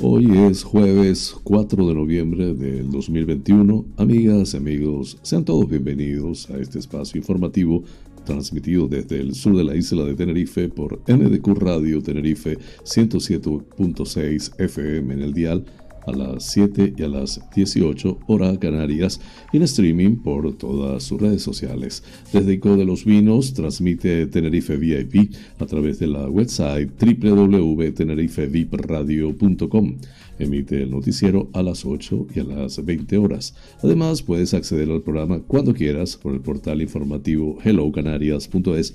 Hoy es jueves 4 de noviembre del 2021. Amigas amigos, sean todos bienvenidos a este espacio informativo transmitido desde el sur de la isla de Tenerife por NDQ Radio Tenerife 107.6 FM en el dial a las 7 y a las 18 hora Canarias y en streaming por todas sus redes sociales. Desde Ico de los Vinos transmite Tenerife VIP a través de la website www.tenerifevipradio.com. Emite el noticiero a las 8 y a las 20 horas. Además, puedes acceder al programa cuando quieras por el portal informativo hellocanarias.es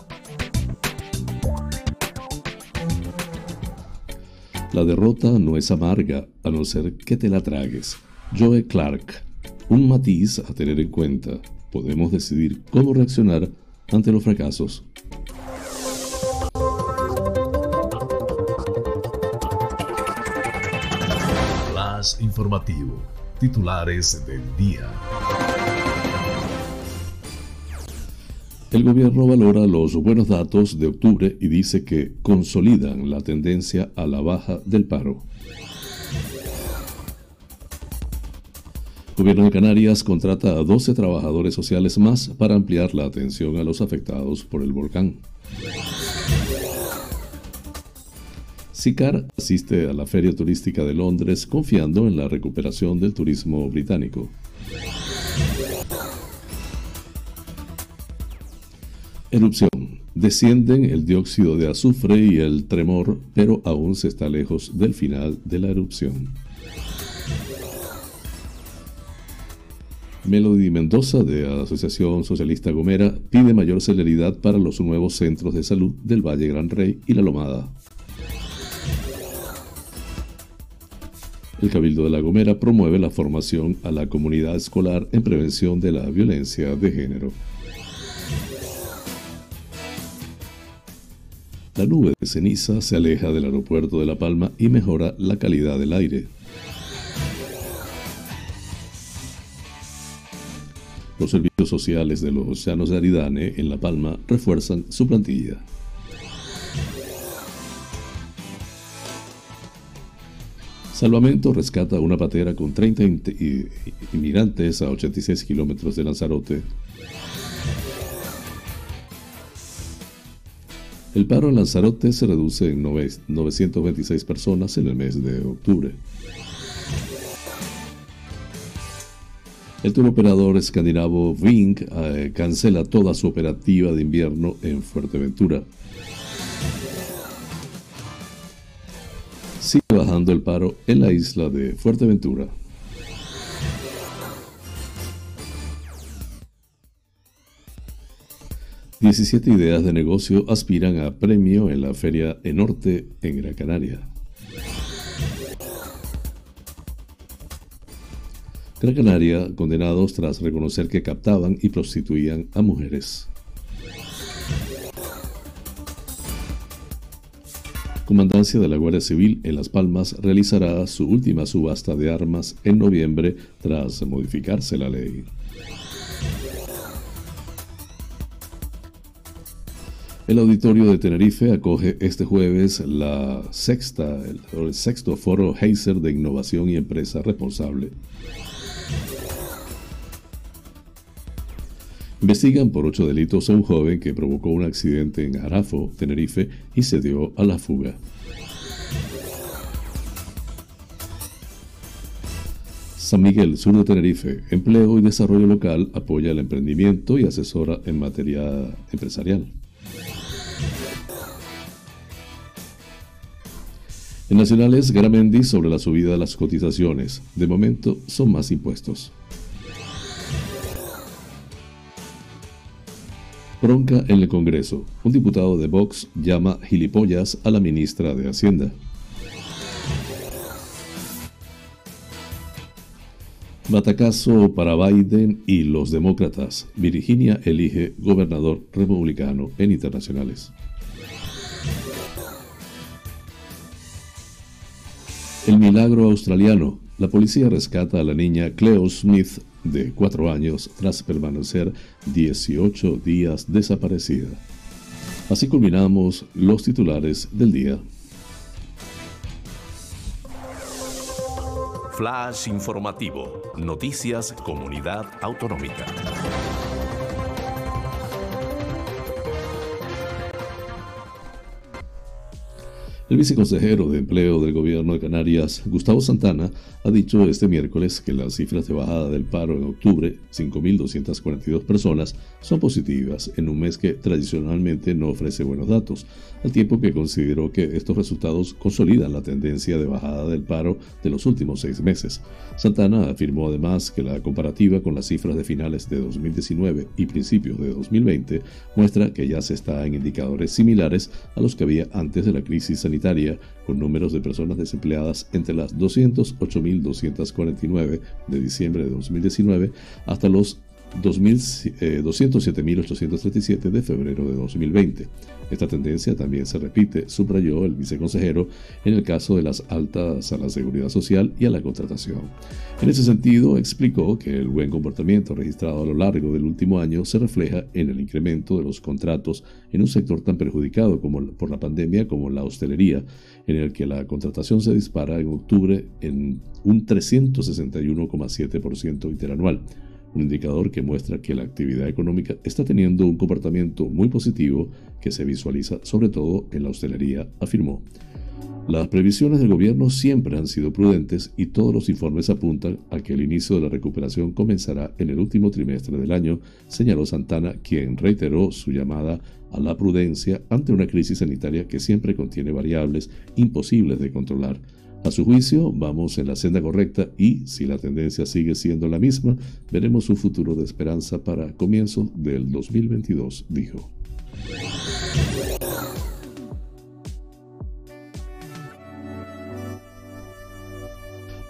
La derrota no es amarga a no ser que te la tragues. Joe Clark. Un matiz a tener en cuenta. Podemos decidir cómo reaccionar ante los fracasos. Flash informativo. Titulares del día. El gobierno valora los buenos datos de octubre y dice que consolidan la tendencia a la baja del paro. Gobierno de Canarias contrata a 12 trabajadores sociales más para ampliar la atención a los afectados por el volcán. SICAR asiste a la Feria Turística de Londres confiando en la recuperación del turismo británico. Erupción. Descienden el dióxido de azufre y el tremor, pero aún se está lejos del final de la erupción. Melody Mendoza, de Asociación Socialista Gomera, pide mayor celeridad para los nuevos centros de salud del Valle Gran Rey y La Lomada. El Cabildo de La Gomera promueve la formación a la comunidad escolar en prevención de la violencia de género. La nube de ceniza se aleja del aeropuerto de La Palma y mejora la calidad del aire. Los servicios sociales de los llanos de Aridane en La Palma refuerzan su plantilla. Salvamento rescata una patera con 30 inmigrantes a 86 kilómetros de Lanzarote. El paro en Lanzarote se reduce en 926 personas en el mes de octubre. El turoperador escandinavo Ving eh, cancela toda su operativa de invierno en Fuerteventura. Sigue bajando el paro en la isla de Fuerteventura. 17 ideas de negocio aspiran a premio en la Feria Enorte en Gran Canaria. Gran Canaria, condenados tras reconocer que captaban y prostituían a mujeres. Comandancia de la Guardia Civil en Las Palmas realizará su última subasta de armas en noviembre tras modificarse la ley. El auditorio de Tenerife acoge este jueves la sexta, el, sexto foro Heiser de Innovación y Empresa Responsable. Investigan por ocho delitos a un joven que provocó un accidente en Arafo, Tenerife, y se dio a la fuga. San Miguel, sur de Tenerife, Empleo y Desarrollo Local apoya el emprendimiento y asesora en materia empresarial. En nacionales, Garamendi sobre la subida de las cotizaciones. De momento son más impuestos. Bronca en el Congreso. Un diputado de Vox llama gilipollas a la ministra de Hacienda. Batacazo para Biden y los demócratas. Virginia elige gobernador republicano en internacionales. El milagro australiano. La policía rescata a la niña Cleo Smith de cuatro años tras permanecer 18 días desaparecida. Así culminamos los titulares del día. Flash informativo. Noticias Comunidad Autonómica. El viceconsejero de Empleo del Gobierno de Canarias, Gustavo Santana, ha dicho este miércoles que las cifras de bajada del paro en octubre, 5.242 personas, son positivas en un mes que tradicionalmente no ofrece buenos datos, al tiempo que consideró que estos resultados consolidan la tendencia de bajada del paro de los últimos seis meses. Santana afirmó además que la comparativa con las cifras de finales de 2019 y principios de 2020 muestra que ya se está en indicadores similares a los que había antes de la crisis sanitaria con números de personas desempleadas entre las 208.249 de diciembre de 2019 hasta los 207.837 eh, de febrero de 2020. Esta tendencia también se repite, subrayó el viceconsejero, en el caso de las altas a la seguridad social y a la contratación. En ese sentido, explicó que el buen comportamiento registrado a lo largo del último año se refleja en el incremento de los contratos en un sector tan perjudicado como por la pandemia como la hostelería, en el que la contratación se dispara en octubre en un 361,7% interanual un indicador que muestra que la actividad económica está teniendo un comportamiento muy positivo que se visualiza sobre todo en la hostelería, afirmó. Las previsiones del gobierno siempre han sido prudentes y todos los informes apuntan a que el inicio de la recuperación comenzará en el último trimestre del año, señaló Santana, quien reiteró su llamada a la prudencia ante una crisis sanitaria que siempre contiene variables imposibles de controlar. A su juicio, vamos en la senda correcta y, si la tendencia sigue siendo la misma, veremos un futuro de esperanza para comienzo del 2022, dijo.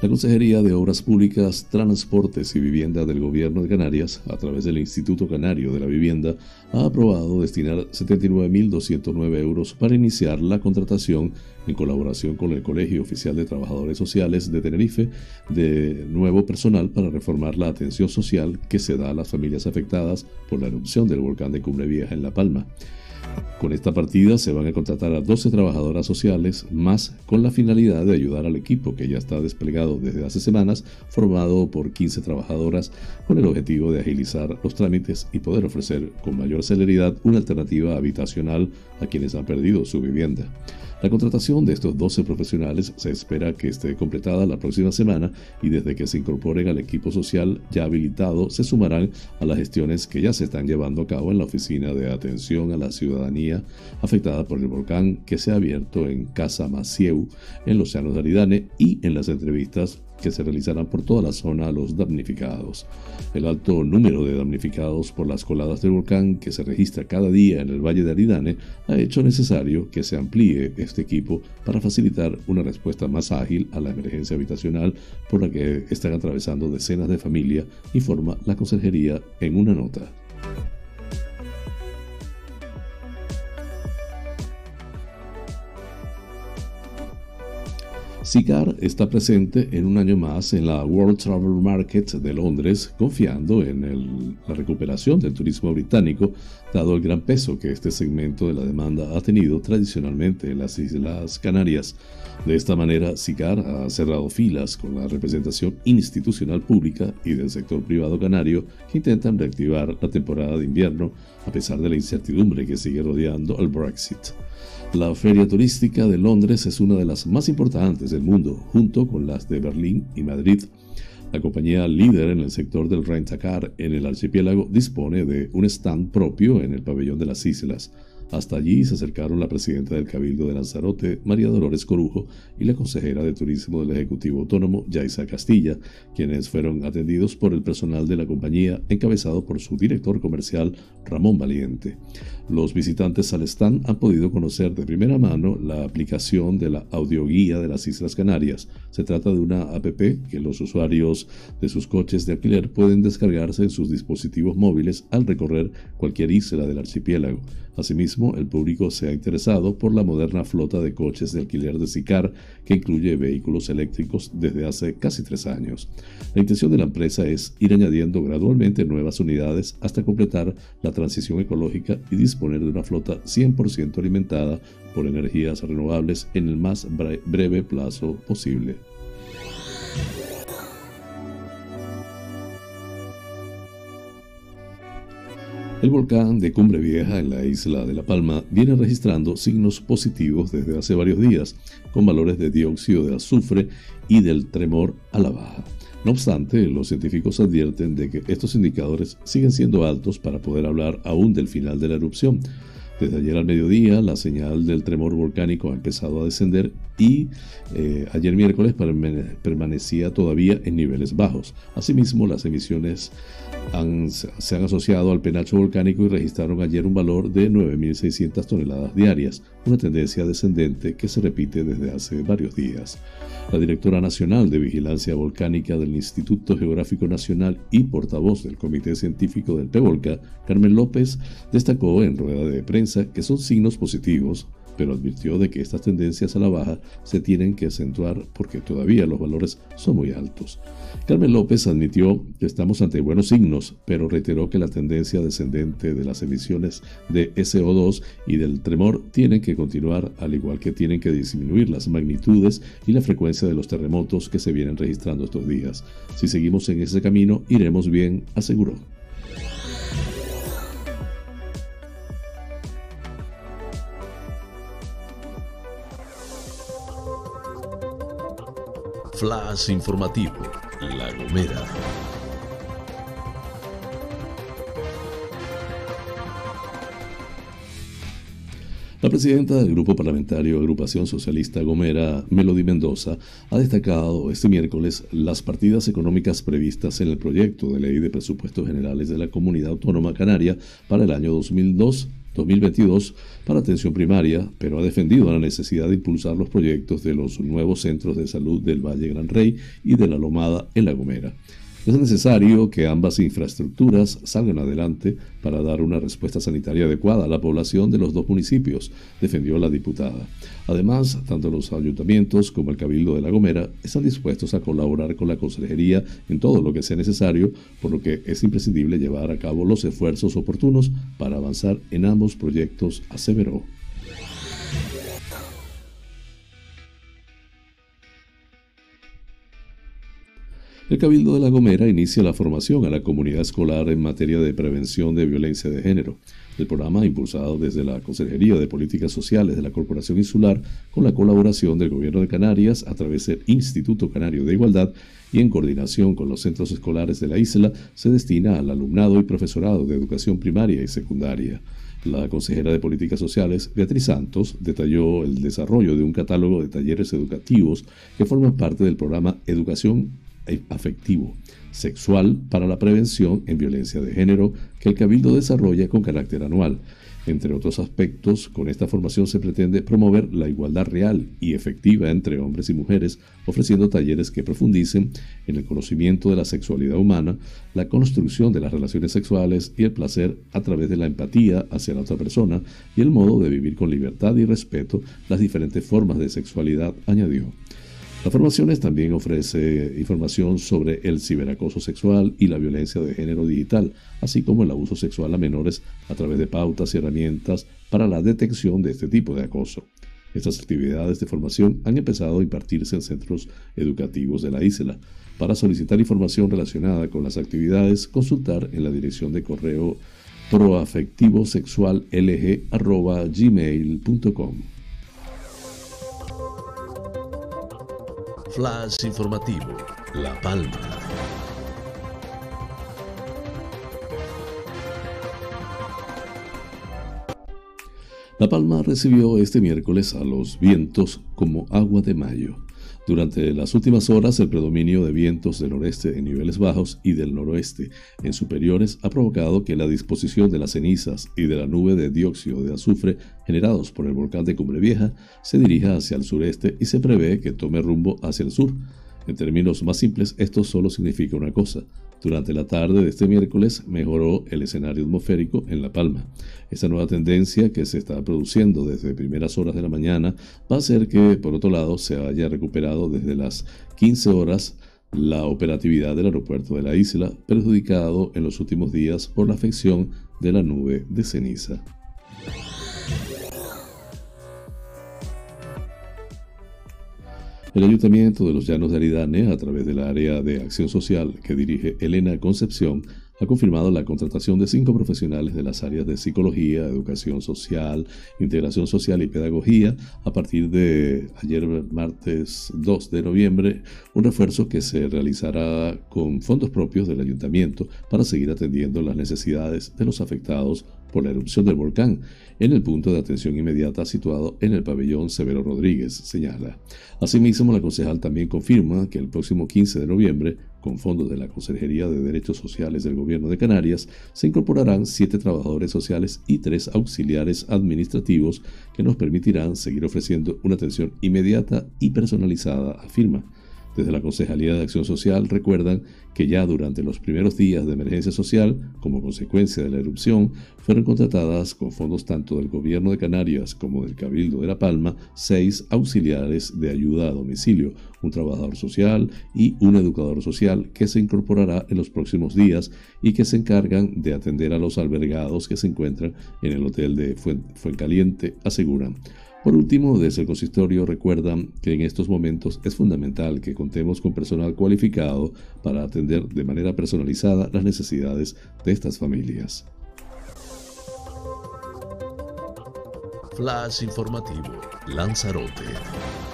La Consejería de Obras Públicas, Transportes y Vivienda del Gobierno de Canarias, a través del Instituto Canario de la Vivienda, ha aprobado destinar 79.209 euros para iniciar la contratación en colaboración con el Colegio Oficial de Trabajadores Sociales de Tenerife de nuevo personal para reformar la atención social que se da a las familias afectadas por la erupción del volcán de Cumbre Vieja en La Palma. Con esta partida se van a contratar a 12 trabajadoras sociales más con la finalidad de ayudar al equipo que ya está desplegado desde hace semanas, formado por 15 trabajadoras, con el objetivo de agilizar los trámites y poder ofrecer con mayor celeridad una alternativa habitacional a quienes han perdido su vivienda. La contratación de estos 12 profesionales se espera que esté completada la próxima semana y desde que se incorporen al equipo social ya habilitado se sumarán a las gestiones que ya se están llevando a cabo en la Oficina de Atención a la Ciudadanía afectada por el volcán que se ha abierto en Casa Macieu, en los Llanos de Aridane y en las entrevistas que se realizarán por toda la zona a los damnificados. El alto número de damnificados por las coladas del volcán que se registra cada día en el Valle de Aridane ha hecho necesario que se amplíe este equipo para facilitar una respuesta más ágil a la emergencia habitacional por la que están atravesando decenas de familias, informa la Consejería en una nota. SICAR está presente en un año más en la World Travel Market de Londres, confiando en la recuperación del turismo británico, dado el gran peso que este segmento de la demanda ha tenido tradicionalmente en las Islas Canarias. De esta manera, SICAR ha cerrado filas con la representación institucional pública y del sector privado canario que intentan reactivar la temporada de invierno a pesar de la incertidumbre que sigue rodeando al Brexit. La feria turística de Londres es una de las más importantes del mundo, junto con las de Berlín y Madrid. La compañía líder en el sector del rentacar en el archipiélago dispone de un stand propio en el pabellón de las islas. Hasta allí se acercaron la presidenta del Cabildo de Lanzarote, María Dolores Corujo, y la consejera de Turismo del Ejecutivo Autónomo, Yaisa Castilla, quienes fueron atendidos por el personal de la compañía, encabezado por su director comercial, Ramón Valiente. Los visitantes al stand han podido conocer de primera mano la aplicación de la audioguía de las Islas Canarias. Se trata de una app que los usuarios de sus coches de alquiler pueden descargarse en sus dispositivos móviles al recorrer cualquier isla del archipiélago. Asimismo, el público se ha interesado por la moderna flota de coches de alquiler de Sicar, que incluye vehículos eléctricos desde hace casi tres años. La intención de la empresa es ir añadiendo gradualmente nuevas unidades hasta completar la transición ecológica y disponer de una flota 100% alimentada por energías renovables en el más breve plazo posible. El volcán de Cumbre Vieja en la isla de La Palma viene registrando signos positivos desde hace varios días, con valores de dióxido de azufre y del tremor a la baja. No obstante, los científicos advierten de que estos indicadores siguen siendo altos para poder hablar aún del final de la erupción. Desde ayer al mediodía, la señal del tremor volcánico ha empezado a descender y eh, ayer miércoles permanecía todavía en niveles bajos. Asimismo, las emisiones se han asociado al penacho volcánico y registraron ayer un valor de 9.600 toneladas diarias, una tendencia descendente que se repite desde hace varios días. La directora nacional de Vigilancia Volcánica del Instituto Geográfico Nacional y portavoz del Comité Científico del PEVOLCA, Carmen López, destacó en rueda de prensa que son signos positivos pero advirtió de que estas tendencias a la baja se tienen que acentuar porque todavía los valores son muy altos. Carmen López admitió que estamos ante buenos signos, pero reiteró que la tendencia descendente de las emisiones de SO2 y del tremor tienen que continuar, al igual que tienen que disminuir las magnitudes y la frecuencia de los terremotos que se vienen registrando estos días. Si seguimos en ese camino, iremos bien, aseguró. Flash informativo, La Gomera. La presidenta del Grupo Parlamentario Agrupación Socialista Gomera, Melody Mendoza, ha destacado este miércoles las partidas económicas previstas en el proyecto de ley de presupuestos generales de la Comunidad Autónoma Canaria para el año 2002 2022 para atención primaria, pero ha defendido la necesidad de impulsar los proyectos de los nuevos centros de salud del Valle Gran Rey y de la Lomada en La Gomera. Es necesario que ambas infraestructuras salgan adelante para dar una respuesta sanitaria adecuada a la población de los dos municipios, defendió la diputada. Además, tanto los ayuntamientos como el Cabildo de La Gomera están dispuestos a colaborar con la Consejería en todo lo que sea necesario, por lo que es imprescindible llevar a cabo los esfuerzos oportunos para avanzar en ambos proyectos, aseveró. El Cabildo de La Gomera inicia la formación a la comunidad escolar en materia de prevención de violencia de género. El programa, impulsado desde la Consejería de Políticas Sociales de la Corporación Insular, con la colaboración del Gobierno de Canarias a través del Instituto Canario de Igualdad y en coordinación con los centros escolares de la isla, se destina al alumnado y profesorado de educación primaria y secundaria. La consejera de Políticas Sociales, Beatriz Santos, detalló el desarrollo de un catálogo de talleres educativos que forman parte del programa Educación afectivo, sexual para la prevención en violencia de género que el Cabildo desarrolla con carácter anual. Entre otros aspectos, con esta formación se pretende promover la igualdad real y efectiva entre hombres y mujeres, ofreciendo talleres que profundicen en el conocimiento de la sexualidad humana, la construcción de las relaciones sexuales y el placer a través de la empatía hacia la otra persona y el modo de vivir con libertad y respeto las diferentes formas de sexualidad, añadió. La formaciones también ofrece información sobre el ciberacoso sexual y la violencia de género digital, así como el abuso sexual a menores a través de pautas y herramientas para la detección de este tipo de acoso. Estas actividades de formación han empezado a impartirse en centros educativos de la isla. Para solicitar información relacionada con las actividades, consultar en la dirección de correo proafectivosexuallg.gmail.com. Flash informativo, La Palma. La Palma recibió este miércoles a los vientos como agua de mayo. Durante las últimas horas, el predominio de vientos del noreste en niveles bajos y del noroeste en superiores ha provocado que la disposición de las cenizas y de la nube de dióxido de azufre generados por el volcán de Cumbre Vieja se dirija hacia el sureste y se prevé que tome rumbo hacia el sur. En términos más simples, esto solo significa una cosa, durante la tarde de este miércoles mejoró el escenario atmosférico en La Palma. Esta nueva tendencia que se está produciendo desde primeras horas de la mañana va a hacer que, por otro lado, se haya recuperado desde las 15 horas la operatividad del aeropuerto de la isla, perjudicado en los últimos días por la afección de la nube de ceniza. El Ayuntamiento de los Llanos de Aridane, a través del área de acción social que dirige Elena Concepción, ha confirmado la contratación de cinco profesionales de las áreas de psicología, educación social, integración social y pedagogía a partir de ayer martes 2 de noviembre, un refuerzo que se realizará con fondos propios del ayuntamiento para seguir atendiendo las necesidades de los afectados por la erupción del volcán en el punto de atención inmediata situado en el pabellón Severo Rodríguez, señala. Asimismo, la concejal también confirma que el próximo 15 de noviembre, con fondos de la Consejería de Derechos Sociales del Gobierno de Canarias, se incorporarán siete trabajadores sociales y tres auxiliares administrativos que nos permitirán seguir ofreciendo una atención inmediata y personalizada, afirma. Desde la Concejalía de Acción Social recuerdan que ya durante los primeros días de emergencia social, como consecuencia de la erupción, fueron contratadas con fondos tanto del Gobierno de Canarias como del Cabildo de La Palma seis auxiliares de ayuda a domicilio, un trabajador social y un educador social que se incorporará en los próximos días y que se encargan de atender a los albergados que se encuentran en el hotel de Fuencaliente, aseguran. Por último, desde el consistorio recuerdan que en estos momentos es fundamental que contemos con personal cualificado para atender de manera personalizada las necesidades de estas familias. Flash informativo, Lanzarote.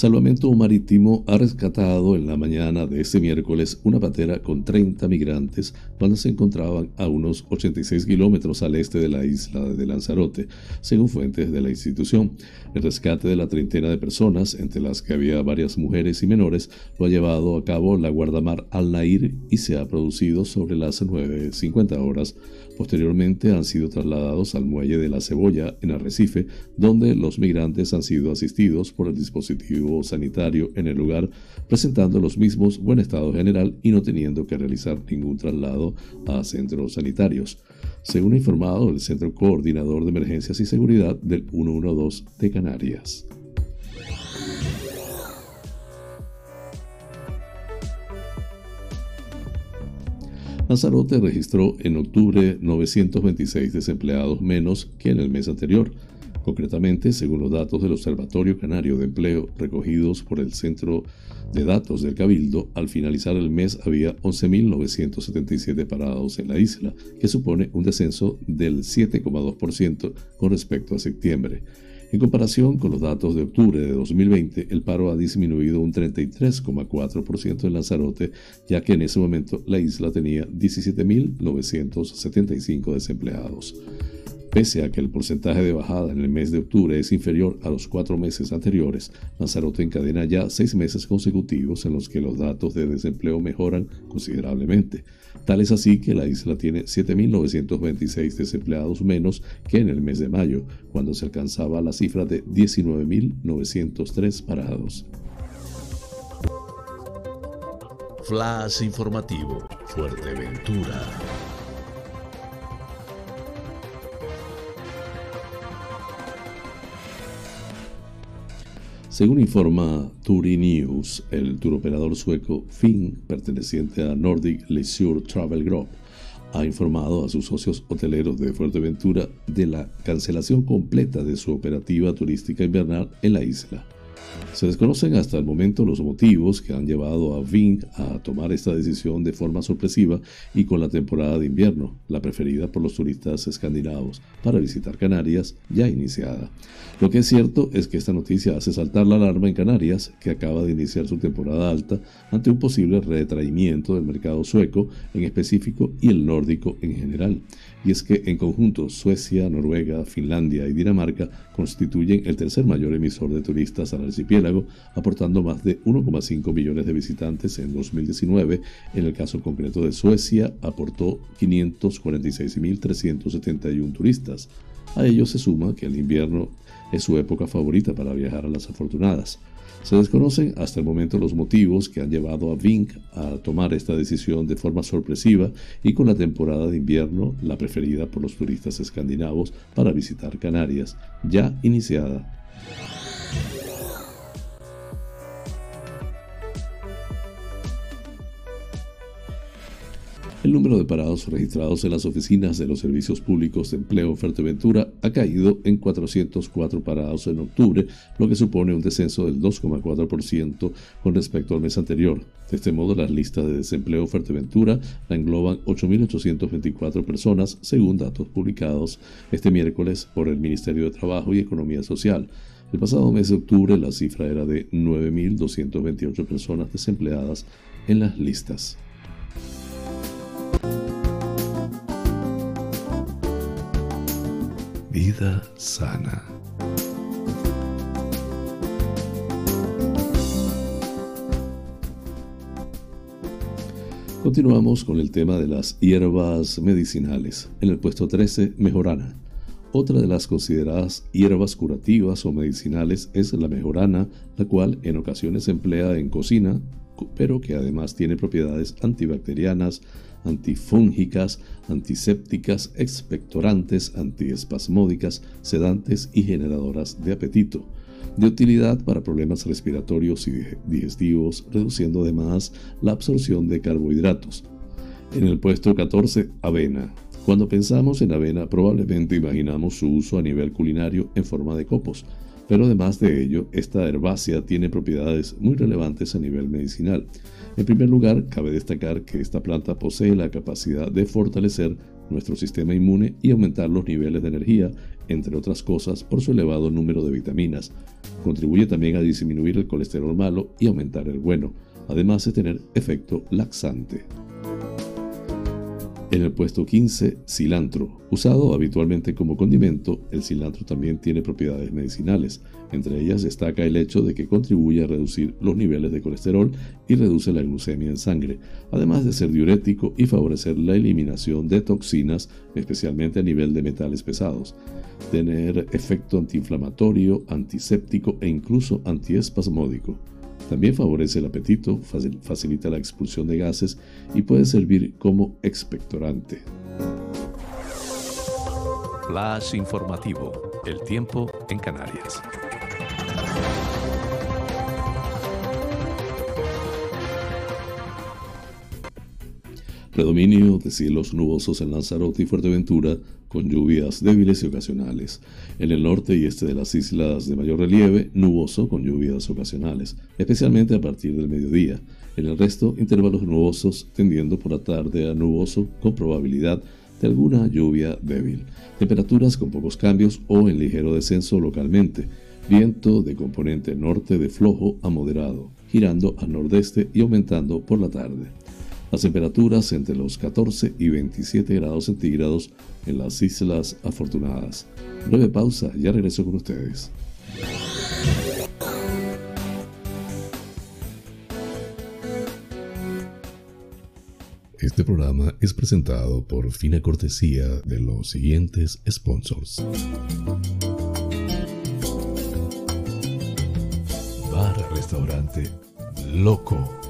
Salvamento Marítimo ha rescatado en la mañana de este miércoles una patera con 30 migrantes cuando se encontraban a unos 86 kilómetros al este de la isla de Lanzarote, según fuentes de la institución. El rescate de la treintena de personas, entre las que había varias mujeres y menores, lo ha llevado a cabo la Guardamar Al Nair y se ha producido sobre las 9.50 horas. Posteriormente han sido trasladados al muelle de la Cebolla en Arrecife, donde los migrantes han sido asistidos por el dispositivo sanitario en el lugar, presentando los mismos buen estado general y no teniendo que realizar ningún traslado a centros sanitarios. Según ha informado el Centro Coordinador de Emergencias y Seguridad del 112 de Canarias. Lanzarote registró en octubre 926 desempleados menos que en el mes anterior. Concretamente, según los datos del Observatorio Canario de Empleo recogidos por el Centro de Datos del Cabildo, al finalizar el mes había 11.977 parados en la isla, que supone un descenso del 7,2% con respecto a septiembre. En comparación con los datos de octubre de 2020, el paro ha disminuido un 33,4% en Lanzarote, ya que en ese momento la isla tenía 17.975 desempleados. Pese a que el porcentaje de bajada en el mes de octubre es inferior a los cuatro meses anteriores, Lanzarote encadena ya seis meses consecutivos en los que los datos de desempleo mejoran considerablemente. Tal es así que la isla tiene 7.926 desempleados menos que en el mes de mayo, cuando se alcanzaba la cifra de 19.903 parados. Flash informativo, Fuerteventura. Según informa News, el turoperador sueco Finn, perteneciente a Nordic Leisure Travel Group, ha informado a sus socios hoteleros de Fuerteventura de la cancelación completa de su operativa turística invernal en la isla. Se desconocen hasta el momento los motivos que han llevado a Ving a tomar esta decisión de forma sorpresiva y con la temporada de invierno, la preferida por los turistas escandinavos para visitar Canarias, ya iniciada. Lo que es cierto es que esta noticia hace saltar la alarma en Canarias, que acaba de iniciar su temporada alta ante un posible retraimiento del mercado sueco en específico y el nórdico en general y es que en conjunto Suecia, Noruega, Finlandia y Dinamarca constituyen el tercer mayor emisor de turistas al archipiélago, aportando más de 1,5 millones de visitantes en 2019. En el caso concreto de Suecia, aportó 546.371 turistas. A ello se suma que el invierno es su época favorita para viajar a las afortunadas. Se desconocen hasta el momento los motivos que han llevado a Vink a tomar esta decisión de forma sorpresiva y con la temporada de invierno, la preferida por los turistas escandinavos para visitar Canarias, ya iniciada. El número de parados registrados en las oficinas de los servicios públicos de empleo Fuerteventura ha caído en 404 parados en octubre, lo que supone un descenso del 2,4% con respecto al mes anterior. De este modo, las listas de desempleo Fuerteventura la engloban 8.824 personas, según datos publicados este miércoles por el Ministerio de Trabajo y Economía Social. El pasado mes de octubre la cifra era de 9.228 personas desempleadas en las listas. Vida sana. Continuamos con el tema de las hierbas medicinales. En el puesto 13, mejorana. Otra de las consideradas hierbas curativas o medicinales es la mejorana, la cual en ocasiones se emplea en cocina, pero que además tiene propiedades antibacterianas, antifúngicas, antisépticas, expectorantes, antiespasmódicas, sedantes y generadoras de apetito. De utilidad para problemas respiratorios y digestivos, reduciendo además la absorción de carbohidratos. En el puesto 14, avena. Cuando pensamos en avena, probablemente imaginamos su uso a nivel culinario en forma de copos, pero además de ello, esta herbácea tiene propiedades muy relevantes a nivel medicinal. En primer lugar, cabe destacar que esta planta posee la capacidad de fortalecer nuestro sistema inmune y aumentar los niveles de energía, entre otras cosas por su elevado número de vitaminas. Contribuye también a disminuir el colesterol malo y aumentar el bueno, además de tener efecto laxante. En el puesto 15, cilantro. Usado habitualmente como condimento, el cilantro también tiene propiedades medicinales. Entre ellas destaca el hecho de que contribuye a reducir los niveles de colesterol y reduce la glucemia en sangre, además de ser diurético y favorecer la eliminación de toxinas, especialmente a nivel de metales pesados. Tener efecto antiinflamatorio, antiséptico e incluso antiespasmódico. También favorece el apetito, facilita la expulsión de gases y puede servir como expectorante. Flash informativo. El tiempo en Canarias. Predominio de cielos nubosos en Lanzarote y Fuerteventura, con lluvias débiles y ocasionales. En el norte y este de las islas de mayor relieve, nuboso con lluvias ocasionales, especialmente a partir del mediodía. En el resto, intervalos nubosos tendiendo por la tarde a nuboso con probabilidad de alguna lluvia débil. Temperaturas con pocos cambios o en ligero descenso localmente. Viento de componente norte de flojo a moderado, girando al nordeste y aumentando por la tarde. Las temperaturas entre los 14 y 27 grados centígrados en las Islas Afortunadas. Breve pausa, ya regreso con ustedes. Este programa es presentado por fina cortesía de los siguientes sponsors. Bar Restaurante Loco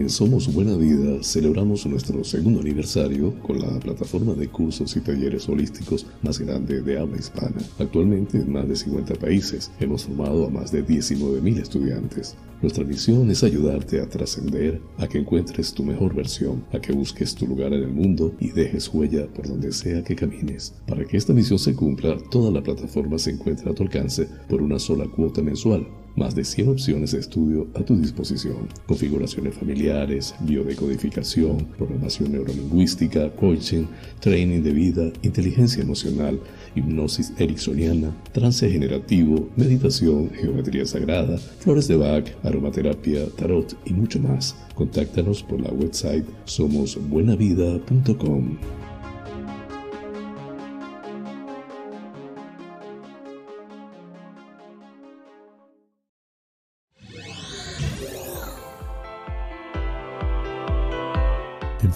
En Somos Buena Vida celebramos nuestro segundo aniversario con la plataforma de cursos y talleres holísticos más grande de habla hispana. Actualmente en más de 50 países hemos formado a más de 19.000 estudiantes. Nuestra misión es ayudarte a trascender, a que encuentres tu mejor versión, a que busques tu lugar en el mundo y dejes huella por donde sea que camines. Para que esta misión se cumpla, toda la plataforma se encuentra a tu alcance por una sola cuota mensual más de 100 opciones de estudio a tu disposición. Configuraciones familiares, biodecodificación, programación neurolingüística, coaching, training de vida, inteligencia emocional, hipnosis ericksoniana, trance generativo, meditación, geometría sagrada, flores de Bach, aromaterapia, tarot y mucho más. Contáctanos por la website somosbuenavida.com.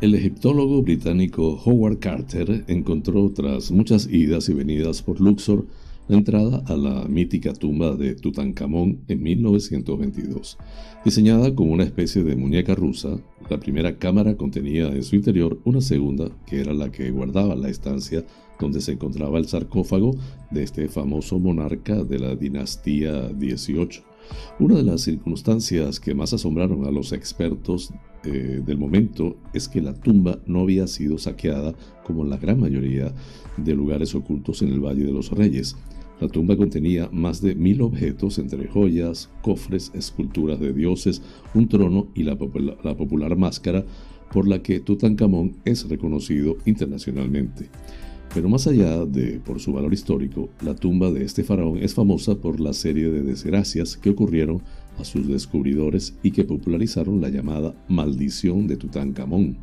El egiptólogo británico Howard Carter encontró tras muchas idas y venidas por Luxor la entrada a la mítica tumba de Tutankamón en 1922. Diseñada como una especie de muñeca rusa, la primera cámara contenía en su interior una segunda que era la que guardaba la estancia donde se encontraba el sarcófago de este famoso monarca de la dinastía XVIII. Una de las circunstancias que más asombraron a los expertos eh, del momento es que la tumba no había sido saqueada como la gran mayoría de lugares ocultos en el Valle de los Reyes. La tumba contenía más de mil objetos entre joyas, cofres, esculturas de dioses, un trono y la, la popular máscara por la que Tutankamón es reconocido internacionalmente. Pero más allá de por su valor histórico, la tumba de este faraón es famosa por la serie de desgracias que ocurrieron a sus descubridores y que popularizaron la llamada maldición de Tutankamón.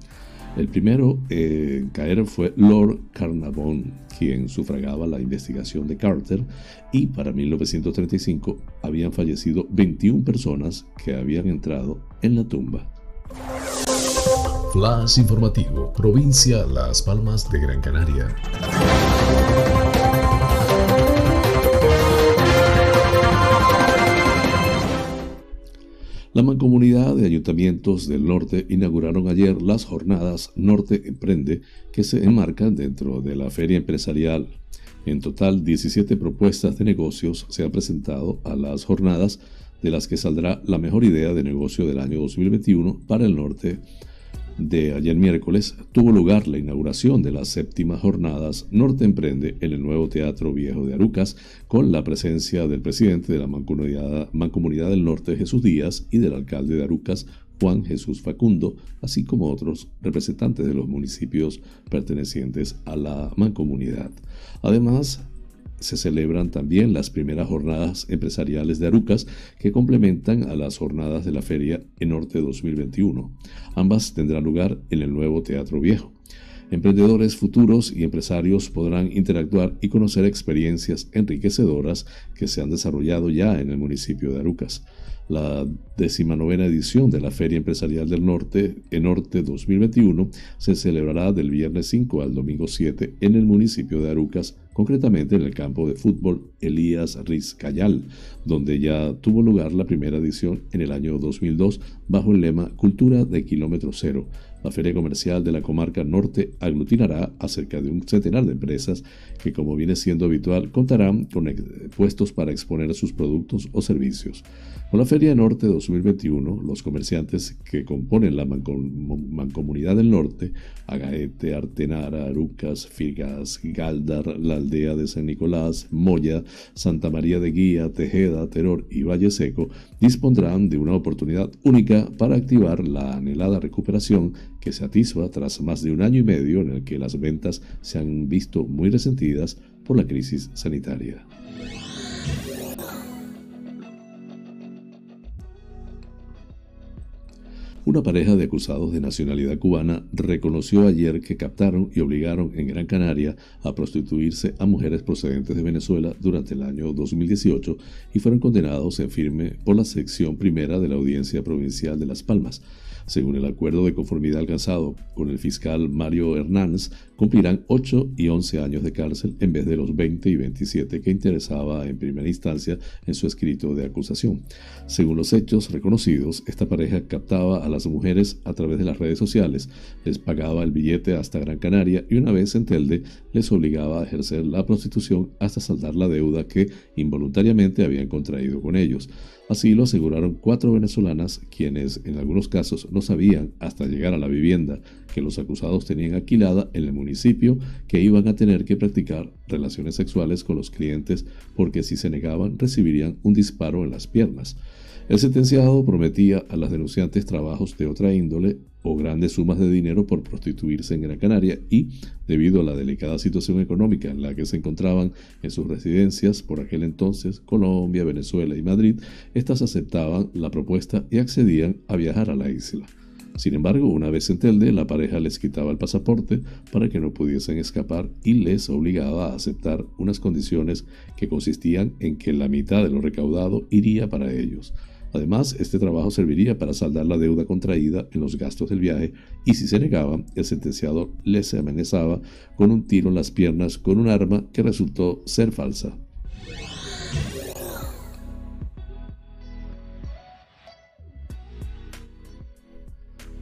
El primero en caer fue Lord Carnarvon, quien sufragaba la investigación de Carter, y para 1935 habían fallecido 21 personas que habían entrado en la tumba. Flash informativo, provincia Las Palmas de Gran Canaria. La mancomunidad de ayuntamientos del norte inauguraron ayer las jornadas Norte Emprende que se enmarcan dentro de la feria empresarial. En total, 17 propuestas de negocios se han presentado a las jornadas, de las que saldrá la mejor idea de negocio del año 2021 para el norte de ayer miércoles tuvo lugar la inauguración de las séptimas jornadas Norte Emprende en el nuevo Teatro Viejo de Arucas, con la presencia del presidente de la Mancomunidad, del Norte, Jesús Díaz, y del alcalde de Arucas, Juan Jesús Facundo, así como otros representantes de los municipios pertenecientes a la mancomunidad. Además, se celebran también las primeras jornadas empresariales de Arucas que complementan a las jornadas de la Feria en Norte 2021. Ambas tendrán lugar en el nuevo Teatro Viejo. Emprendedores futuros y empresarios podrán interactuar y conocer experiencias enriquecedoras que se han desarrollado ya en el municipio de Arucas. La decimanovena edición de la Feria Empresarial del Norte, en Norte 2021, se celebrará del viernes 5 al domingo 7 en el municipio de Arucas, concretamente en el campo de fútbol Elías Rizcayal, donde ya tuvo lugar la primera edición en el año 2002 bajo el lema Cultura de Kilómetro Cero. La feria comercial de la comarca norte aglutinará a cerca de un centenar de empresas que, como viene siendo habitual, contarán con puestos para exponer sus productos o servicios. Con la Feria Norte 2021, los comerciantes que componen la Mancomunidad del Norte, Agaete, Artenara, Arucas, Figas, Galdar, la aldea de San Nicolás, Moya, Santa María de Guía, Tejeda, Teror y Valle Seco, dispondrán de una oportunidad única para activar la anhelada recuperación que se atisba tras más de un año y medio en el que las ventas se han visto muy resentidas por la crisis sanitaria. Una pareja de acusados de nacionalidad cubana reconoció ayer que captaron y obligaron en Gran Canaria a prostituirse a mujeres procedentes de Venezuela durante el año 2018 y fueron condenados en firme por la sección primera de la Audiencia Provincial de Las Palmas. Según el acuerdo de conformidad alcanzado con el fiscal Mario Hernández, cumplirán 8 y 11 años de cárcel en vez de los 20 y 27 que interesaba en primera instancia en su escrito de acusación. Según los hechos reconocidos, esta pareja captaba a las mujeres a través de las redes sociales, les pagaba el billete hasta Gran Canaria y una vez en Telde les obligaba a ejercer la prostitución hasta saldar la deuda que involuntariamente habían contraído con ellos. Así lo aseguraron cuatro venezolanas, quienes en algunos casos no sabían hasta llegar a la vivienda que los acusados tenían alquilada en el municipio que iban a tener que practicar relaciones sexuales con los clientes porque si se negaban recibirían un disparo en las piernas. El sentenciado prometía a las denunciantes trabajos de otra índole o grandes sumas de dinero por prostituirse en Gran Canaria y, debido a la delicada situación económica en la que se encontraban en sus residencias por aquel entonces, Colombia, Venezuela y Madrid, éstas aceptaban la propuesta y accedían a viajar a la isla. Sin embargo, una vez en Telde, la pareja les quitaba el pasaporte para que no pudiesen escapar y les obligaba a aceptar unas condiciones que consistían en que la mitad de lo recaudado iría para ellos. Además, este trabajo serviría para saldar la deuda contraída en los gastos del viaje y si se negaban, el sentenciado les amenazaba con un tiro en las piernas con un arma que resultó ser falsa.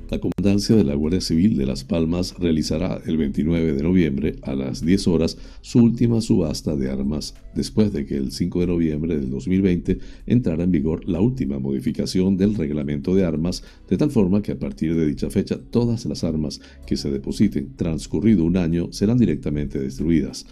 La Comandancia de la Guardia Civil de Las Palmas realizará el 29 de noviembre a las 10 horas su última subasta de armas después de que el 5 de noviembre del 2020 entrara en vigor la última modificación del reglamento de armas de tal forma que a partir de dicha fecha todas las armas que se depositen transcurrido un año serán directamente destruidas.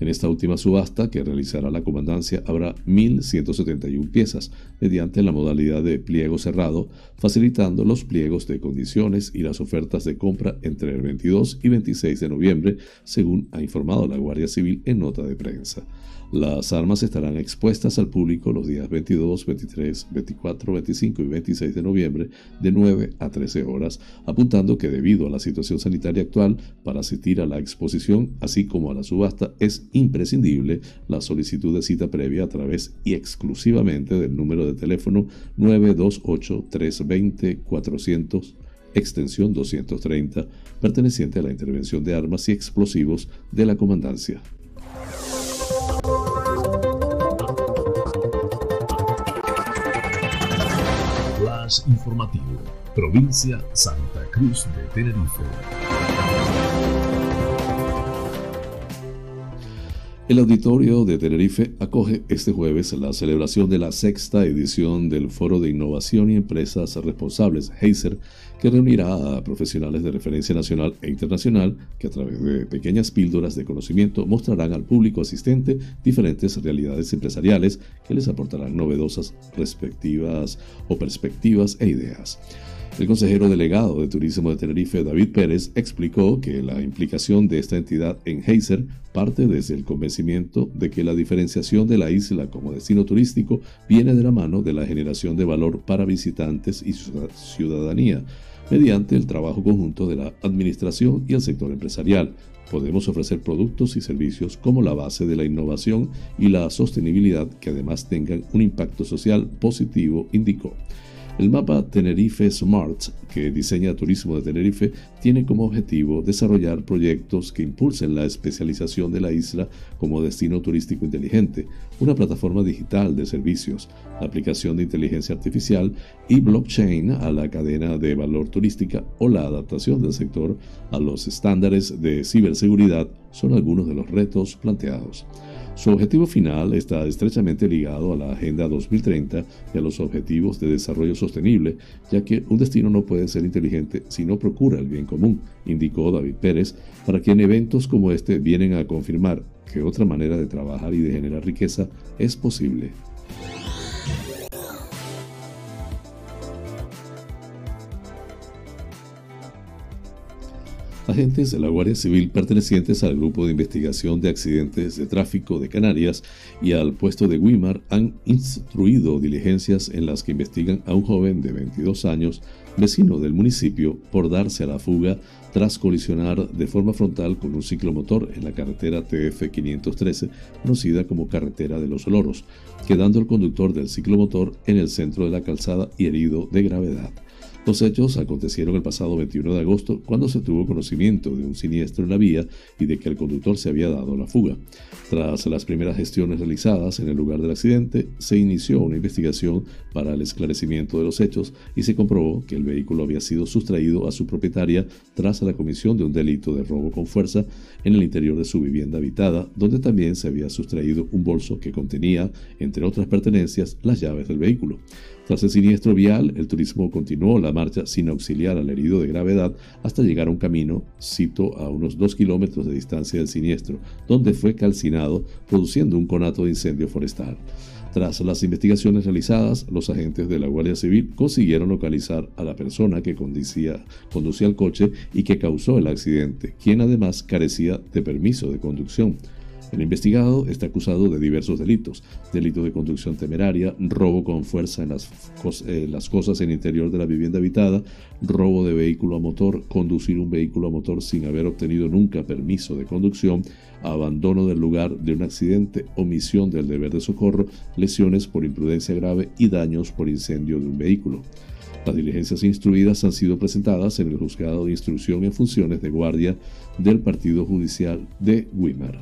En esta última subasta que realizará la comandancia habrá 1.171 piezas mediante la modalidad de pliego cerrado, facilitando los pliegos de condiciones y las ofertas de compra entre el 22 y 26 de noviembre, según ha informado la Guardia Civil en nota de prensa. Las armas estarán expuestas al público los días 22, 23, 24, 25 y 26 de noviembre de 9 a 13 horas, apuntando que debido a la situación sanitaria actual, para asistir a la exposición, así como a la subasta, es imprescindible la solicitud de cita previa a través y exclusivamente del número de teléfono 928-320-400 extensión 230, perteneciente a la intervención de armas y explosivos de la comandancia. Informativo, provincia Santa Cruz de Tenerife. El auditorio de Tenerife acoge este jueves la celebración de la sexta edición del Foro de Innovación y Empresas Responsables, HACER, que reunirá a profesionales de referencia nacional e internacional que a través de pequeñas píldoras de conocimiento mostrarán al público asistente diferentes realidades empresariales que les aportarán novedosas perspectivas o perspectivas e ideas. El consejero delegado de Turismo de Tenerife, David Pérez, explicó que la implicación de esta entidad en Heiser parte desde el convencimiento de que la diferenciación de la isla como destino turístico viene de la mano de la generación de valor para visitantes y ciudadanía, mediante el trabajo conjunto de la administración y el sector empresarial. Podemos ofrecer productos y servicios como la base de la innovación y la sostenibilidad que además tengan un impacto social positivo, indicó. El mapa Tenerife Smart, que diseña Turismo de Tenerife, tiene como objetivo desarrollar proyectos que impulsen la especialización de la isla como destino turístico inteligente, una plataforma digital de servicios, la aplicación de inteligencia artificial y blockchain a la cadena de valor turística o la adaptación del sector a los estándares de ciberseguridad son algunos de los retos planteados. Su objetivo final está estrechamente ligado a la Agenda 2030 y a los Objetivos de Desarrollo Sostenible, ya que un destino no puede ser inteligente si no procura el bien común, indicó David Pérez, para quien eventos como este vienen a confirmar que otra manera de trabajar y de generar riqueza es posible. Agentes de la Guardia Civil pertenecientes al Grupo de Investigación de Accidentes de Tráfico de Canarias y al puesto de Wimar han instruido diligencias en las que investigan a un joven de 22 años, vecino del municipio, por darse a la fuga tras colisionar de forma frontal con un ciclomotor en la carretera TF 513, conocida como Carretera de los Loros, quedando el conductor del ciclomotor en el centro de la calzada y herido de gravedad. Los hechos acontecieron el pasado 21 de agosto cuando se tuvo conocimiento de un siniestro en la vía y de que el conductor se había dado la fuga. Tras las primeras gestiones realizadas en el lugar del accidente, se inició una investigación para el esclarecimiento de los hechos y se comprobó que el vehículo había sido sustraído a su propietaria tras la comisión de un delito de robo con fuerza en el interior de su vivienda habitada, donde también se había sustraído un bolso que contenía, entre otras pertenencias, las llaves del vehículo. Tras el siniestro vial, el turismo continuó la marcha sin auxiliar al herido de gravedad hasta llegar a un camino, cito, a unos dos kilómetros de distancia del siniestro, donde fue calcinado, produciendo un conato de incendio forestal. Tras las investigaciones realizadas, los agentes de la Guardia Civil consiguieron localizar a la persona que conducía el coche y que causó el accidente, quien además carecía de permiso de conducción. El investigado está acusado de diversos delitos, delito de conducción temeraria, robo con fuerza en las, eh, cosas en el interior de la vivienda habitada, robo de vehículo a motor, conducir un vehículo a motor sin haber obtenido nunca permiso de conducción, abandono del lugar de un accidente, omisión del deber de socorro, lesiones por imprudencia grave y daños por incendio de un vehículo. Las diligencias instruidas han sido presentadas en el juzgado de instrucción en funciones de guardia del Partido Judicial de Wimmer.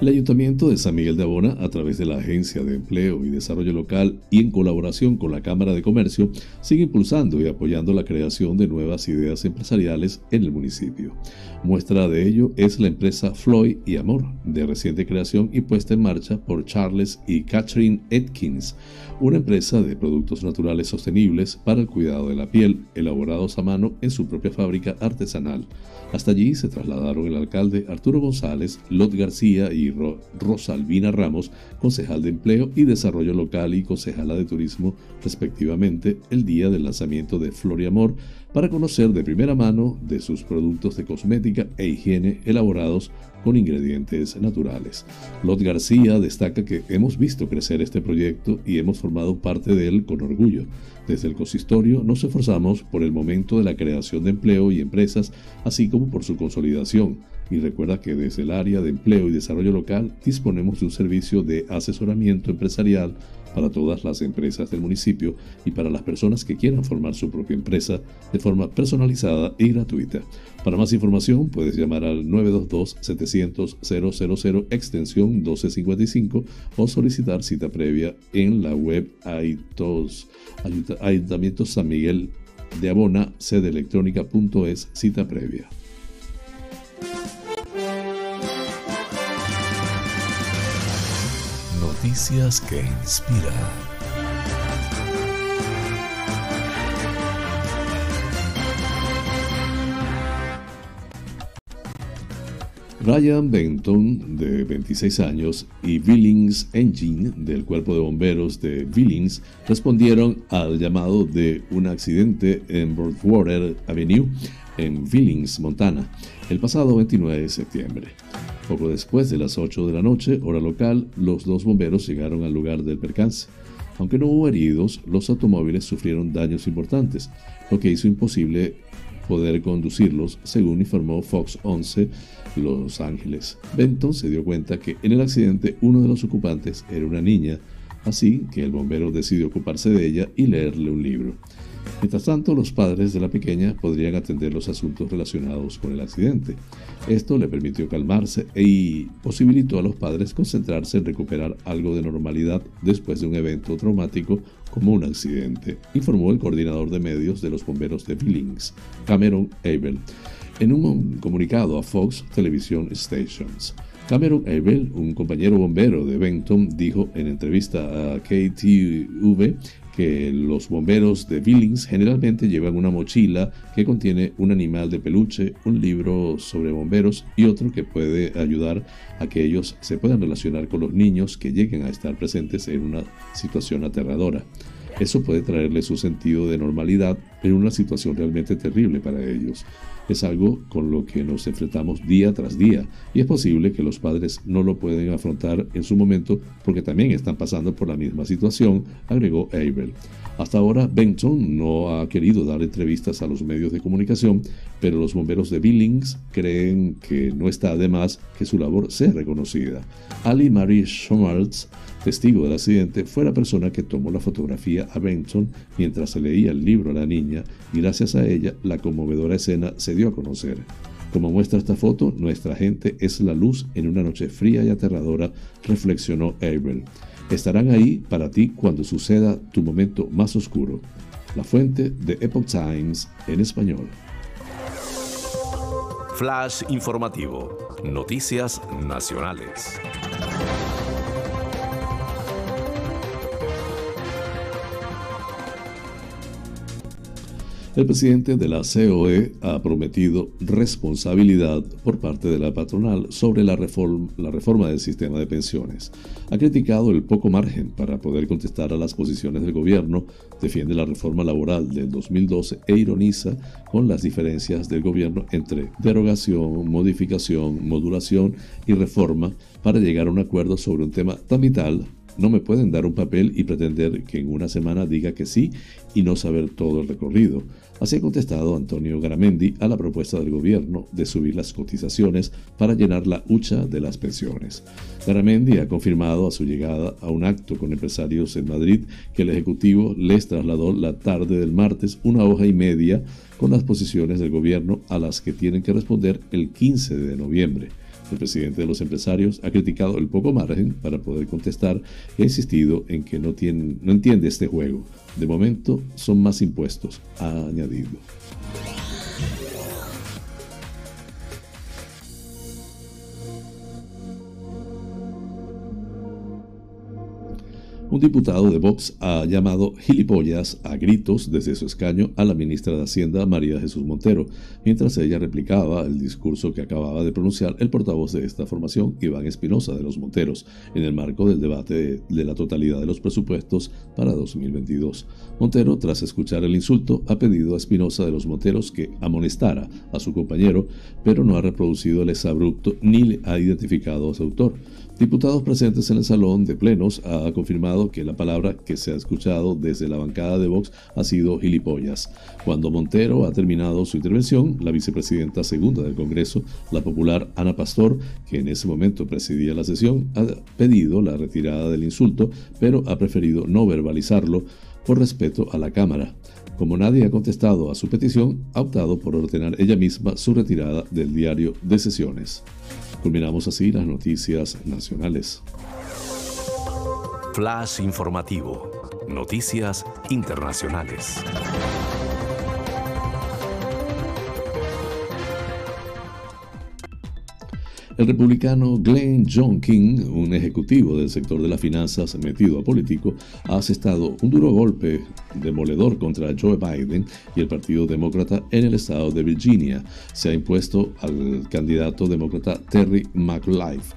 El Ayuntamiento de San Miguel de Abona, a través de la Agencia de Empleo y Desarrollo Local y en colaboración con la Cámara de Comercio, sigue impulsando y apoyando la creación de nuevas ideas empresariales en el municipio. Muestra de ello es la empresa Floyd y Amor, de reciente creación y puesta en marcha por Charles y Catherine Atkins, una empresa de productos naturales sostenibles para el cuidado de la piel, elaborados a mano en su propia fábrica artesanal. Hasta allí se trasladaron el alcalde Arturo González, Lot García y Rosalvina Ramos, concejal de Empleo y Desarrollo Local y concejala de Turismo, respectivamente, el día del lanzamiento de Floriamor, para conocer de primera mano de sus productos de cosmética e higiene elaborados con ingredientes naturales. Lot García destaca que hemos visto crecer este proyecto y hemos formado parte de él con orgullo. Desde el consistorio nos esforzamos por el momento de la creación de empleo y empresas, así como por su consolidación. Y recuerda que desde el área de empleo y desarrollo local disponemos de un servicio de asesoramiento empresarial para todas las empresas del municipio y para las personas que quieran formar su propia empresa de forma personalizada y gratuita. Para más información puedes llamar al 922-700-000 extensión 1255 o solicitar cita previa en la web Ayuntamiento San Miguel de Abona, sede electrónica.es, cita previa. Noticias que inspiran. Ryan Benton, de 26 años, y Billings Engine, del Cuerpo de Bomberos de Billings, respondieron al llamado de un accidente en Broadwater Avenue, en Billings, Montana, el pasado 29 de septiembre. Poco después de las 8 de la noche, hora local, los dos bomberos llegaron al lugar del percance. Aunque no hubo heridos, los automóviles sufrieron daños importantes, lo que hizo imposible poder conducirlos, según informó Fox 11 Los Ángeles. Benton se dio cuenta que en el accidente uno de los ocupantes era una niña, así que el bombero decidió ocuparse de ella y leerle un libro. Mientras tanto, los padres de la pequeña podrían atender los asuntos relacionados con el accidente. Esto le permitió calmarse y posibilitó a los padres concentrarse en recuperar algo de normalidad después de un evento traumático como un accidente, informó el coordinador de medios de los bomberos de Billings, Cameron Abel, en un comunicado a Fox Television Stations. Cameron Abel, un compañero bombero de Benton, dijo en entrevista a KTV que los bomberos de Billings generalmente llevan una mochila que contiene un animal de peluche, un libro sobre bomberos y otro que puede ayudar a que ellos se puedan relacionar con los niños que lleguen a estar presentes en una situación aterradora. Eso puede traerles un sentido de normalidad en una situación realmente terrible para ellos es algo con lo que nos enfrentamos día tras día y es posible que los padres no lo pueden afrontar en su momento porque también están pasando por la misma situación, agregó Abel. Hasta ahora, Benton no ha querido dar entrevistas a los medios de comunicación, pero los bomberos de Billings creen que no está de más que su labor sea reconocida. Ali Marie Schmaltz testigo del accidente, fue la persona que tomó la fotografía a Benson mientras leía el libro a la niña y gracias a ella la conmovedora escena se dio a conocer. Como muestra esta foto, nuestra gente es la luz en una noche fría y aterradora, reflexionó Abel. Estarán ahí para ti cuando suceda tu momento más oscuro. La fuente de Epoch Times en español. Flash informativo. Noticias nacionales. El presidente de la COE ha prometido responsabilidad por parte de la patronal sobre la reforma, del sistema de pensiones. Ha criticado el poco margen para poder contestar a las posiciones del gobierno, defiende la reforma laboral del 2012 e ironiza con las diferencias del gobierno entre derogación, modificación, modulación y reforma para llegar a un acuerdo sobre un tema tan vital no me pueden dar un papel y pretender que en una semana diga que sí y no saber todo el recorrido. Así ha contestado Antonio Garamendi a la propuesta del gobierno de subir las cotizaciones para llenar la hucha de las pensiones. Garamendi ha confirmado a su llegada a un acto con empresarios en Madrid que el Ejecutivo les trasladó la tarde del martes una hoja y media con las posiciones del gobierno a las que tienen que responder el 15 de noviembre. El presidente de los empresarios ha criticado el poco margen para poder contestar y ha insistido en que no, no entiende este juego. De momento son más impuestos, ha añadido. Un diputado de Vox ha llamado gilipollas a gritos desde su escaño a la ministra de Hacienda, María Jesús Montero, mientras ella replicaba el discurso que acababa de pronunciar el portavoz de esta formación, Iván Espinosa de los Monteros, en el marco del debate de, la totalidad de los presupuestos para 2022. Montero, tras escuchar el insulto, ha pedido a Espinosa de los Monteros que amonestara a su compañero, pero no ha reproducido el exabrupto ni le ha identificado a su autor. Diputados presentes en el salón de plenos ha confirmado que la palabra que se ha escuchado desde la bancada de Vox ha sido gilipollas. Cuando Montero ha terminado su intervención, la vicepresidenta segunda del Congreso, la popular Ana Pastor, que en ese momento presidía la sesión, ha pedido la retirada del insulto, pero ha preferido no verbalizarlo por respeto a la Cámara. Como nadie ha contestado a su petición, ha optado por ordenar ella misma su retirada del diario de sesiones. Culminamos así las noticias nacionales. Flash informativo. Noticias internacionales. El republicano Glenn John King, un ejecutivo del sector de las finanzas metido a político, ha asestado un duro golpe demoledor contra Joe Biden y el Partido Demócrata en el estado de Virginia. Se ha impuesto al candidato demócrata Terry McAuliffe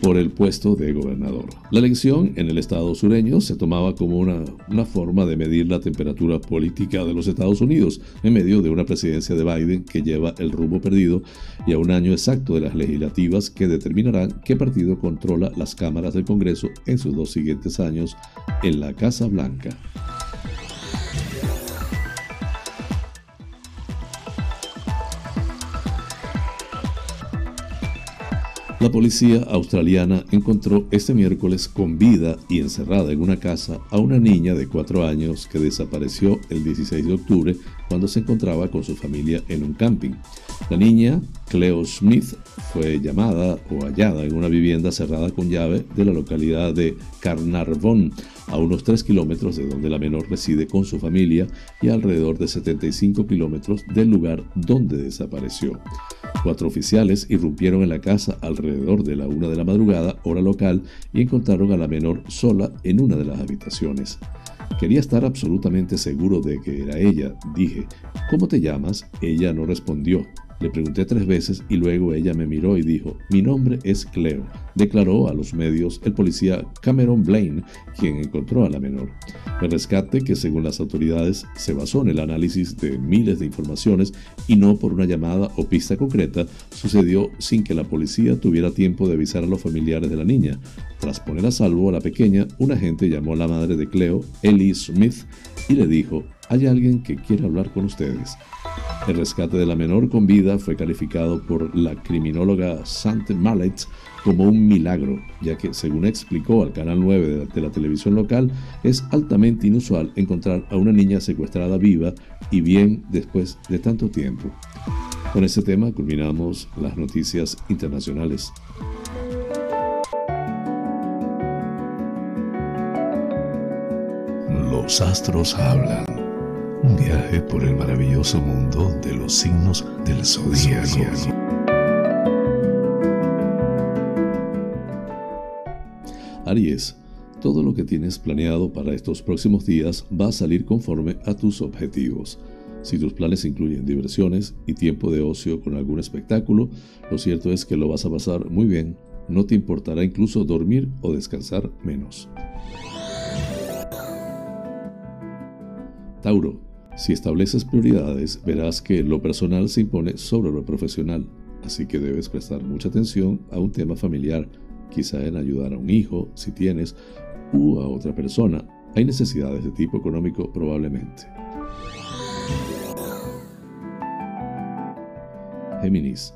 por el puesto de gobernador. La elección en el estado sureño se tomaba como una, una forma de medir la temperatura política de los Estados Unidos en medio de una presidencia de Biden que lleva el rumbo perdido y a un año exacto de las legislativas que determinarán qué partido controla las cámaras del Congreso en sus dos siguientes años en la Casa Blanca. La policía australiana encontró este miércoles con vida y encerrada en una casa a una niña de cuatro años que desapareció el 16 de octubre cuando se encontraba con su familia en un camping. La niña, Cleo Smith, fue llamada o hallada en una vivienda cerrada con llave de la localidad de Carnarvon, a unos 3 kilómetros de donde la menor reside con su familia y alrededor de 75 kilómetros del lugar donde desapareció. Cuatro oficiales irrumpieron en la casa alrededor de la una de la madrugada, hora local, y encontraron a la menor sola en una de las habitaciones. Quería estar absolutamente seguro de que era ella. Dije, ¿cómo te llamas? Ella no respondió. Le pregunté tres veces y luego ella me miró y dijo, mi nombre es Cleo, declaró a los medios el policía Cameron Blaine, quien encontró a la menor. El rescate, que según las autoridades se basó en el análisis de miles de informaciones y no por una llamada o pista concreta, sucedió sin que la policía tuviera tiempo de avisar a los familiares de la niña. Tras poner a salvo a la pequeña, un agente llamó a la madre de Cleo, Ellie Smith, y le dijo, hay alguien que quiere hablar con ustedes. El rescate de la menor con vida fue calificado por la criminóloga Sante Mallet como un milagro, ya que, según explicó al Canal 9 de la, televisión local, es altamente inusual encontrar a una niña secuestrada viva y bien después de tanto tiempo. Con este tema culminamos las noticias internacionales. Los astros hablan. Un viaje por el maravilloso mundo de los signos del zodíaco. Aries, todo lo que tienes planeado para estos próximos días va a salir conforme a tus objetivos. Si tus planes incluyen diversiones y tiempo de ocio con algún espectáculo, lo cierto es que lo vas a pasar muy bien. No te importará incluso dormir o descansar menos. Tauro, si estableces prioridades, verás que lo personal se impone sobre lo profesional, así que debes prestar mucha atención a un tema familiar, quizá en ayudar a un hijo, si tienes, u a otra persona. Hay necesidades de tipo económico probablemente. Géminis,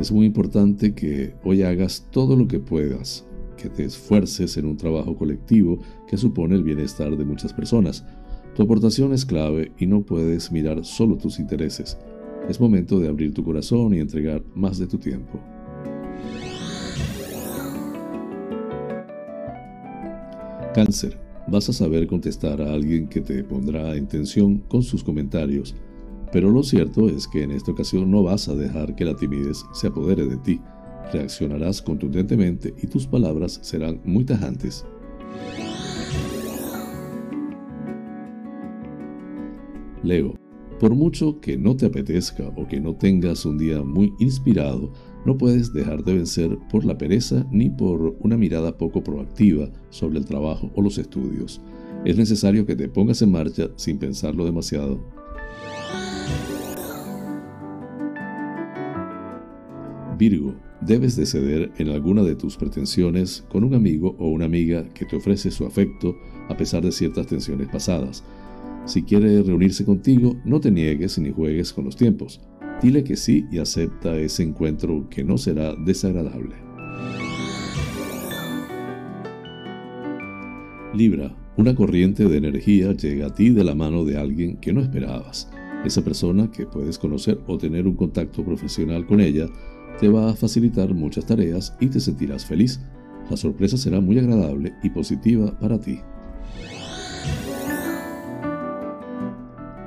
es muy importante que hoy hagas todo lo que puedas, que te esfuerces en un trabajo colectivo que supone el bienestar de muchas personas tu aportación es clave y no puedes mirar solo tus intereses. Es momento de abrir tu corazón y entregar más de tu tiempo. Cáncer. Vas a saber contestar a alguien que te pondrá en tensión con sus comentarios, pero lo cierto es que en esta ocasión no vas a dejar que la timidez se apodere de ti. Reaccionarás contundentemente y tus palabras serán muy tajantes. Leo, por mucho que no te apetezca o que no tengas un día muy inspirado, no puedes dejar de vencer por la pereza ni por una mirada poco proactiva sobre el trabajo o los estudios. Es necesario que te pongas en marcha sin pensarlo demasiado. Virgo, debes de ceder en alguna de tus pretensiones con un amigo o una amiga que te ofrece su afecto a pesar de ciertas tensiones pasadas. Si quiere reunirse contigo, no te niegues ni juegues con los tiempos. Dile que sí y acepta ese encuentro que no será desagradable. Libra, una corriente de energía llega a ti de la mano de alguien que no esperabas. Esa persona que puedes conocer o tener un contacto profesional con ella te va a facilitar muchas tareas y te sentirás feliz. La sorpresa será muy agradable y positiva para ti.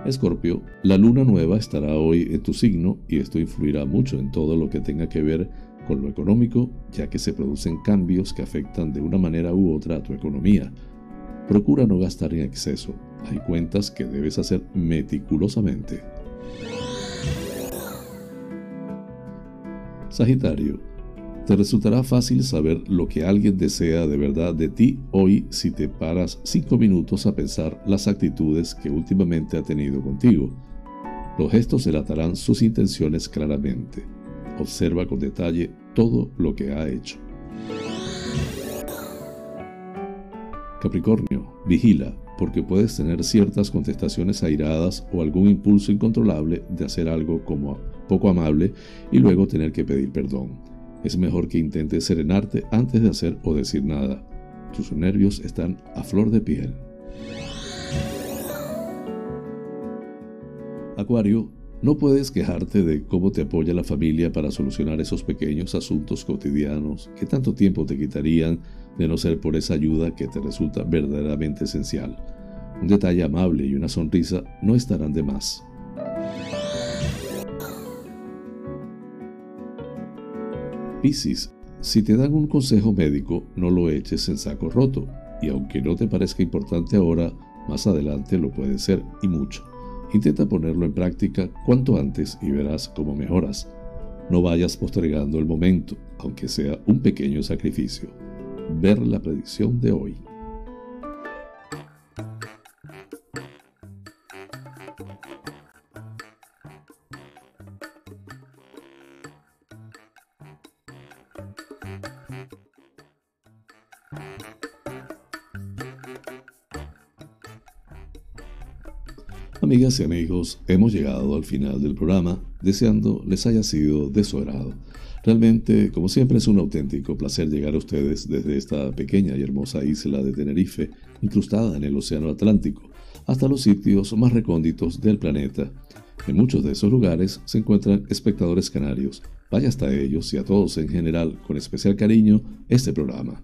Escorpio, la luna nueva estará hoy en tu signo y esto influirá mucho en todo lo que tenga que ver con lo económico, ya que se producen cambios que afectan de una manera u otra a tu economía. Procura no gastar en exceso. Hay cuentas que debes hacer meticulosamente. Sagitario, te resultará fácil saber lo que alguien desea de verdad de ti hoy si te paras cinco minutos a pensar las actitudes que últimamente ha tenido contigo. Los gestos delatarán sus intenciones claramente. Observa con detalle todo lo que ha hecho. Capricornio, vigila, porque puedes tener ciertas contestaciones airadas o algún impulso incontrolable de hacer algo como poco amable y luego tener que pedir perdón es mejor que intentes serenarte antes de hacer o decir nada. Tus nervios están a flor de piel. Acuario, no puedes quejarte de cómo te apoya la familia para solucionar esos pequeños asuntos cotidianos que tanto tiempo te quitarían de no ser por esa ayuda que te resulta verdaderamente esencial. Un detalle amable y una sonrisa no estarán de más. Piscis, si te dan un consejo médico, no lo eches en saco roto, y aunque no te parezca importante ahora, más adelante lo puede ser, y mucho. Intenta ponerlo en práctica cuanto antes y verás cómo mejoras. No vayas postergando el momento, aunque sea un pequeño sacrificio. Ver la predicción de hoy. Amigas y amigos, hemos llegado al final del programa, deseando les haya sido de su agrado. Realmente, como siempre, es un auténtico placer llegar a ustedes desde esta pequeña y hermosa isla de Tenerife, incrustada en el Océano Atlántico, hasta los sitios más recónditos del planeta. En muchos de esos lugares se encuentran espectadores canarios. Vaya hasta ellos y a todos en general, con especial cariño, este programa.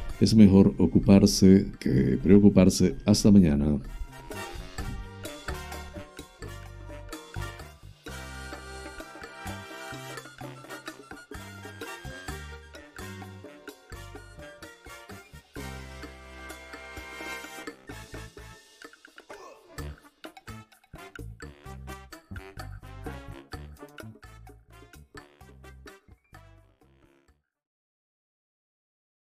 es mejor ocuparse que preocuparse. Hasta mañana.